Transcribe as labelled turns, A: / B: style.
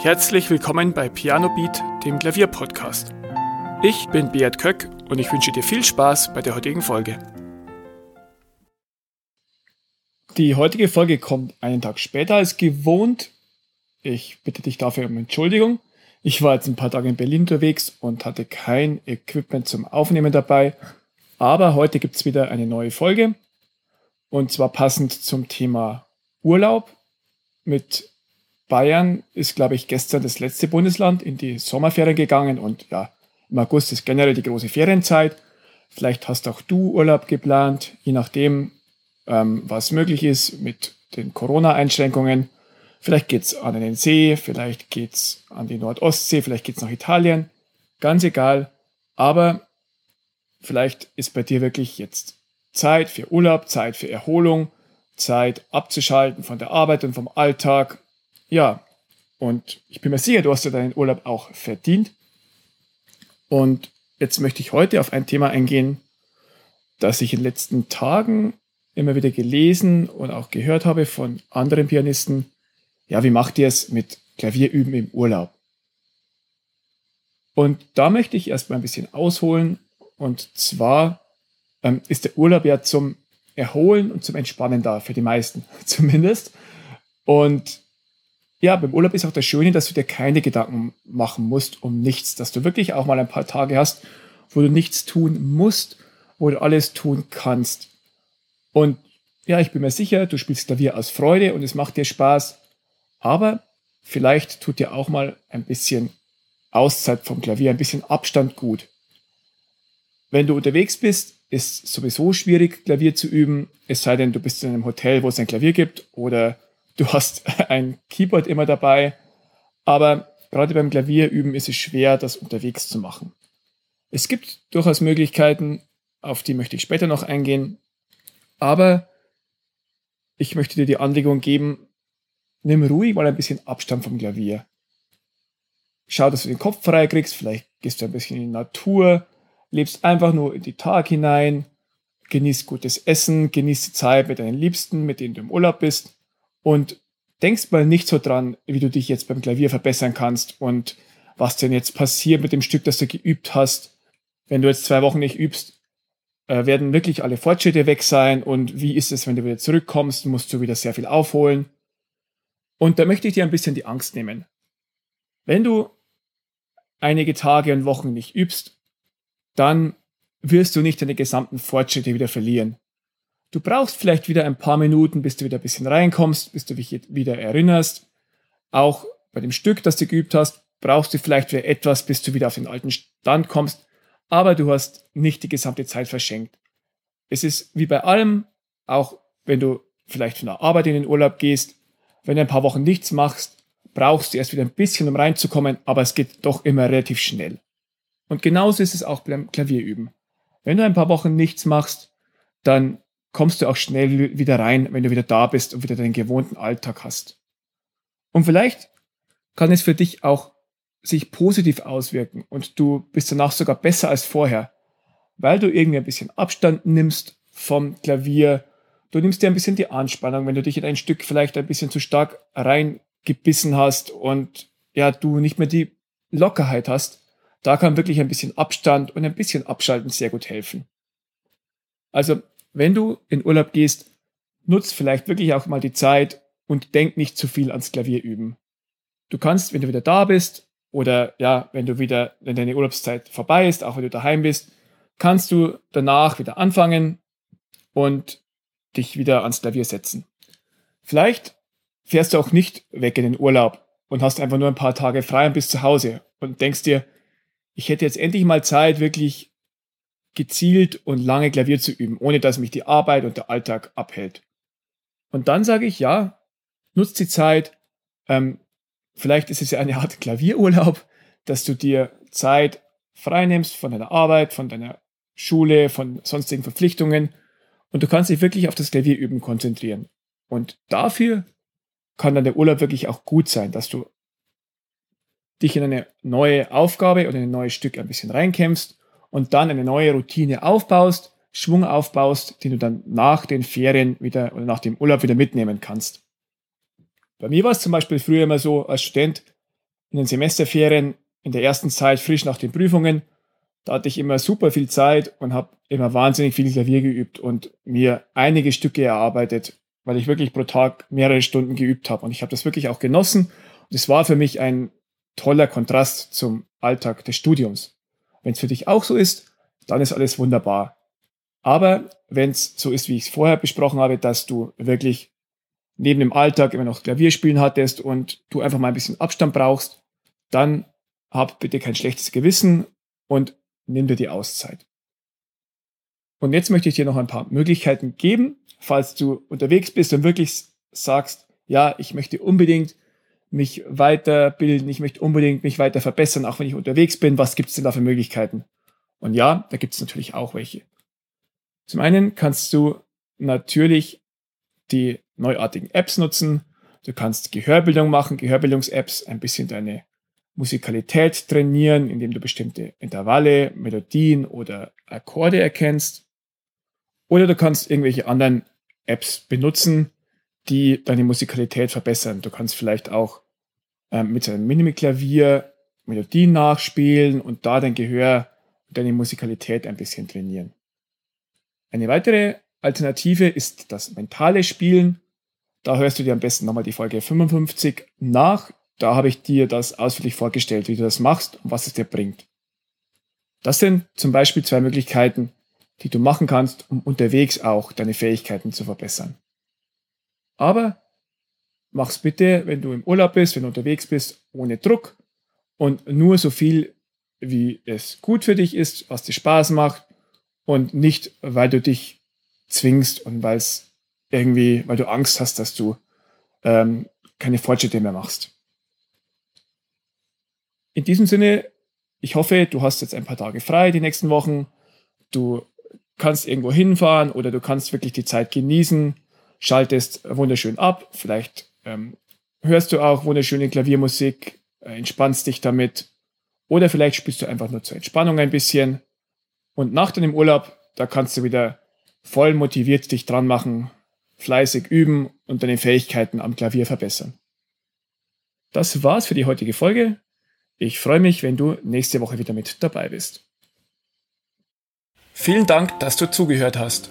A: Herzlich willkommen bei Piano Beat, dem Klavierpodcast. Ich bin Beat Köck und ich wünsche dir viel Spaß bei der heutigen Folge. Die heutige Folge kommt einen Tag später als gewohnt. Ich bitte dich dafür um Entschuldigung. Ich war jetzt ein paar Tage in Berlin unterwegs und hatte kein Equipment zum Aufnehmen dabei. Aber heute gibt es wieder eine neue Folge. Und zwar passend zum Thema Urlaub mit Bayern ist, glaube ich, gestern das letzte Bundesland in die Sommerferien gegangen und ja, im August ist generell die große Ferienzeit. Vielleicht hast auch du Urlaub geplant, je nachdem, ähm, was möglich ist mit den Corona-Einschränkungen. Vielleicht geht's an den See, vielleicht geht's an die Nordostsee, vielleicht geht's nach Italien. Ganz egal. Aber vielleicht ist bei dir wirklich jetzt Zeit für Urlaub, Zeit für Erholung, Zeit abzuschalten von der Arbeit und vom Alltag ja, und ich bin mir sicher, du hast ja deinen Urlaub auch verdient. Und jetzt möchte ich heute auf ein Thema eingehen, das ich in den letzten Tagen immer wieder gelesen und auch gehört habe von anderen Pianisten. Ja, wie macht ihr es mit Klavierüben im Urlaub? Und da möchte ich erstmal ein bisschen ausholen. Und zwar ähm, ist der Urlaub ja zum Erholen und zum Entspannen da, für die meisten zumindest. Und ja, beim Urlaub ist auch das Schöne, dass du dir keine Gedanken machen musst um nichts, dass du wirklich auch mal ein paar Tage hast, wo du nichts tun musst, wo du alles tun kannst. Und ja, ich bin mir sicher, du spielst Klavier aus Freude und es macht dir Spaß, aber vielleicht tut dir auch mal ein bisschen Auszeit vom Klavier, ein bisschen Abstand gut. Wenn du unterwegs bist, ist sowieso schwierig, Klavier zu üben, es sei denn, du bist in einem Hotel, wo es ein Klavier gibt oder du hast ein Keyboard immer dabei, aber gerade beim Klavierüben ist es schwer, das unterwegs zu machen. Es gibt durchaus Möglichkeiten, auf die möchte ich später noch eingehen, aber ich möchte dir die Anregung geben, nimm ruhig mal ein bisschen Abstand vom Klavier. Schau, dass du den Kopf frei kriegst, vielleicht gehst du ein bisschen in die Natur, lebst einfach nur in die Tag hinein, genießt gutes Essen, genießt die Zeit mit deinen Liebsten, mit denen du im Urlaub bist und denkst mal nicht so dran, wie du dich jetzt beim Klavier verbessern kannst und was denn jetzt passiert mit dem Stück, das du geübt hast. Wenn du jetzt zwei Wochen nicht übst, äh, werden wirklich alle Fortschritte weg sein und wie ist es, wenn du wieder zurückkommst, musst du wieder sehr viel aufholen. Und da möchte ich dir ein bisschen die Angst nehmen. Wenn du einige Tage und Wochen nicht übst, dann wirst du nicht deine gesamten Fortschritte wieder verlieren. Du brauchst vielleicht wieder ein paar Minuten, bis du wieder ein bisschen reinkommst, bis du dich wieder erinnerst. Auch bei dem Stück, das du geübt hast, brauchst du vielleicht wieder etwas, bis du wieder auf den alten Stand kommst. Aber du hast nicht die gesamte Zeit verschenkt. Es ist wie bei allem, auch wenn du vielleicht von der Arbeit in den Urlaub gehst, wenn du ein paar Wochen nichts machst, brauchst du erst wieder ein bisschen, um reinzukommen, aber es geht doch immer relativ schnell. Und genauso ist es auch beim Klavierüben. Wenn du ein paar Wochen nichts machst, dann kommst du auch schnell wieder rein, wenn du wieder da bist und wieder deinen gewohnten Alltag hast. Und vielleicht kann es für dich auch sich positiv auswirken und du bist danach sogar besser als vorher, weil du irgendwie ein bisschen Abstand nimmst vom Klavier. Du nimmst dir ein bisschen die Anspannung, wenn du dich in ein Stück vielleicht ein bisschen zu stark reingebissen hast und ja, du nicht mehr die Lockerheit hast. Da kann wirklich ein bisschen Abstand und ein bisschen Abschalten sehr gut helfen. Also wenn du in Urlaub gehst, nutz vielleicht wirklich auch mal die Zeit und denk nicht zu viel ans Klavier üben. Du kannst, wenn du wieder da bist oder ja, wenn du wieder, wenn deine Urlaubszeit vorbei ist, auch wenn du daheim bist, kannst du danach wieder anfangen und dich wieder ans Klavier setzen. Vielleicht fährst du auch nicht weg in den Urlaub und hast einfach nur ein paar Tage frei und bist zu Hause und denkst dir, ich hätte jetzt endlich mal Zeit, wirklich gezielt und lange Klavier zu üben, ohne dass mich die Arbeit und der Alltag abhält. Und dann sage ich, ja, nutzt die Zeit. Ähm, vielleicht ist es ja eine Art Klavierurlaub, dass du dir Zeit freinehmen von deiner Arbeit, von deiner Schule, von sonstigen Verpflichtungen und du kannst dich wirklich auf das Klavierüben konzentrieren. Und dafür kann dann der Urlaub wirklich auch gut sein, dass du dich in eine neue Aufgabe oder ein neues Stück ein bisschen reinkämpfst und dann eine neue Routine aufbaust, Schwung aufbaust, den du dann nach den Ferien wieder oder nach dem Urlaub wieder mitnehmen kannst. Bei mir war es zum Beispiel früher immer so als Student, in den Semesterferien in der ersten Zeit frisch nach den Prüfungen, da hatte ich immer super viel Zeit und habe immer wahnsinnig viel Klavier geübt und mir einige Stücke erarbeitet, weil ich wirklich pro Tag mehrere Stunden geübt habe. Und ich habe das wirklich auch genossen. Und es war für mich ein toller Kontrast zum Alltag des Studiums. Wenn es für dich auch so ist, dann ist alles wunderbar. Aber wenn es so ist, wie ich es vorher besprochen habe, dass du wirklich neben dem Alltag immer noch Klavierspielen hattest und du einfach mal ein bisschen Abstand brauchst, dann hab bitte kein schlechtes Gewissen und nimm dir die Auszeit. Und jetzt möchte ich dir noch ein paar Möglichkeiten geben, falls du unterwegs bist und wirklich sagst, ja, ich möchte unbedingt mich weiterbilden, ich möchte unbedingt mich weiter verbessern, auch wenn ich unterwegs bin. Was gibt es denn da für Möglichkeiten? Und ja, da gibt es natürlich auch welche. Zum einen kannst du natürlich die neuartigen Apps nutzen. Du kannst Gehörbildung machen, Gehörbildungs-Apps, ein bisschen deine Musikalität trainieren, indem du bestimmte Intervalle, Melodien oder Akkorde erkennst. Oder du kannst irgendwelche anderen Apps benutzen, die deine Musikalität verbessern. Du kannst vielleicht auch ähm, mit einem Minimi-Klavier Melodien nachspielen und da dein Gehör und deine Musikalität ein bisschen trainieren. Eine weitere Alternative ist das mentale Spielen. Da hörst du dir am besten nochmal die Folge 55 nach. Da habe ich dir das ausführlich vorgestellt, wie du das machst und was es dir bringt. Das sind zum Beispiel zwei Möglichkeiten, die du machen kannst, um unterwegs auch deine Fähigkeiten zu verbessern. Aber mach's bitte, wenn du im Urlaub bist, wenn du unterwegs bist, ohne Druck und nur so viel, wie es gut für dich ist, was dir Spaß macht und nicht, weil du dich zwingst und weil es irgendwie, weil du Angst hast, dass du ähm, keine Fortschritte mehr machst. In diesem Sinne, ich hoffe, du hast jetzt ein paar Tage frei die nächsten Wochen. Du kannst irgendwo hinfahren oder du kannst wirklich die Zeit genießen schaltest wunderschön ab, vielleicht ähm, hörst du auch wunderschöne Klaviermusik, äh, entspannst dich damit oder vielleicht spielst du einfach nur zur Entspannung ein bisschen und nach deinem Urlaub, da kannst du wieder voll motiviert dich dran machen, fleißig üben und deine Fähigkeiten am Klavier verbessern. Das war's für die heutige Folge. Ich freue mich, wenn du nächste Woche wieder mit dabei bist. Vielen Dank, dass du zugehört hast.